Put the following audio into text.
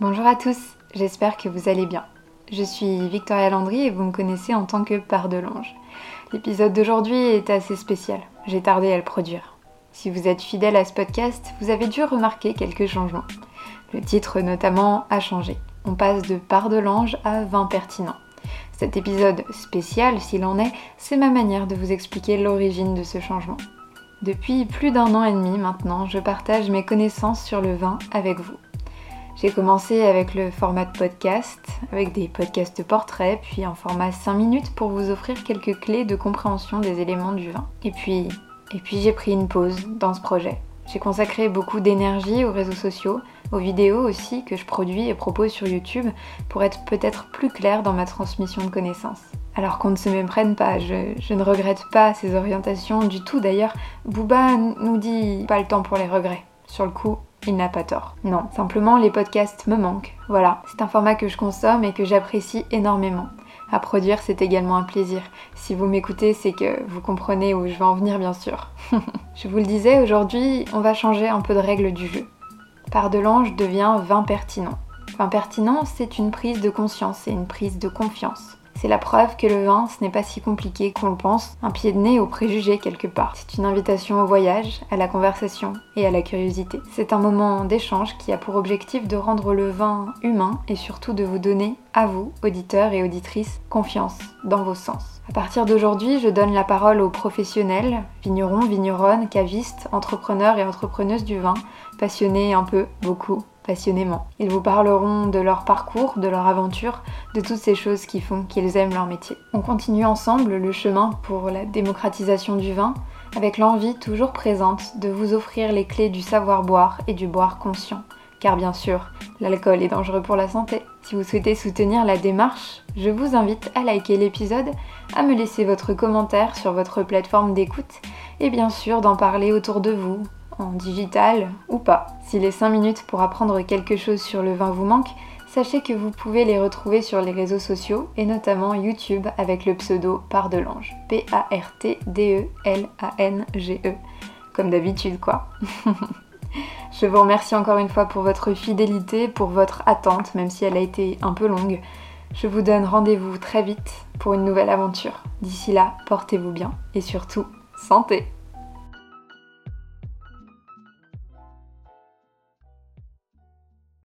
Bonjour à tous, j'espère que vous allez bien. Je suis Victoria Landry et vous me connaissez en tant que part de l'ange. L'épisode d'aujourd'hui est assez spécial, j'ai tardé à le produire. Si vous êtes fidèle à ce podcast, vous avez dû remarquer quelques changements. Le titre notamment a changé. On passe de part de l'ange à 20 pertinent. Cet épisode spécial, s'il en est, c'est ma manière de vous expliquer l'origine de ce changement. Depuis plus d'un an et demi maintenant, je partage mes connaissances sur le vin avec vous. J'ai commencé avec le format de podcast, avec des podcasts portraits, puis un format 5 minutes pour vous offrir quelques clés de compréhension des éléments du vin. Et puis, j'ai pris une pause dans ce projet. J'ai consacré beaucoup d'énergie aux réseaux sociaux, aux vidéos aussi que je produis et propose sur YouTube pour être peut-être plus clair dans ma transmission de connaissances. Alors qu'on ne se méprenne pas, je, ne regrette pas ces orientations du tout d'ailleurs. Booba nous dit pas le temps pour les regrets. Sur le coup, il n'a pas tort. Non, simplement les podcasts me manquent. Voilà, c'est un format que je consomme et que j'apprécie énormément. À produire, c'est également un plaisir. Si vous m'écoutez, c'est que vous comprenez où je vais en venir, bien sûr. je vous le disais, aujourd'hui, on va changer un peu de règle du jeu. Par de l'ange devient vin pertinent. Vin pertinent, c'est une prise de conscience et une prise de confiance. C'est la preuve que le vin, ce n'est pas si compliqué qu'on le pense, un pied de nez au préjugé quelque part. C'est une invitation au voyage, à la conversation et à la curiosité. C'est un moment d'échange qui a pour objectif de rendre le vin humain et surtout de vous donner, à vous, auditeurs et auditrices, confiance dans vos sens. À partir d'aujourd'hui, je donne la parole aux professionnels, vignerons, vigneronnes, cavistes, entrepreneurs et entrepreneuses du vin, passionnés un peu, beaucoup, passionnément. Ils vous parleront de leur parcours, de leur aventure, de toutes ces choses qui font qu'ils aiment leur métier. On continue ensemble le chemin pour la démocratisation du vin, avec l'envie toujours présente de vous offrir les clés du savoir boire et du boire conscient. Car bien sûr, l'alcool est dangereux pour la santé. Si vous souhaitez soutenir la démarche, je vous invite à liker l'épisode, à me laisser votre commentaire sur votre plateforme d'écoute et bien sûr d'en parler autour de vous, en digital ou pas. Si les 5 minutes pour apprendre quelque chose sur le vin vous manquent, sachez que vous pouvez les retrouver sur les réseaux sociaux et notamment YouTube avec le pseudo Pardelange. P-A-R-T-D-E-L-A-N-G-E. Comme d'habitude quoi. Je vous remercie encore une fois pour votre fidélité, pour votre attente, même si elle a été un peu longue. Je vous donne rendez-vous très vite pour une nouvelle aventure. D'ici là, portez-vous bien et surtout, santé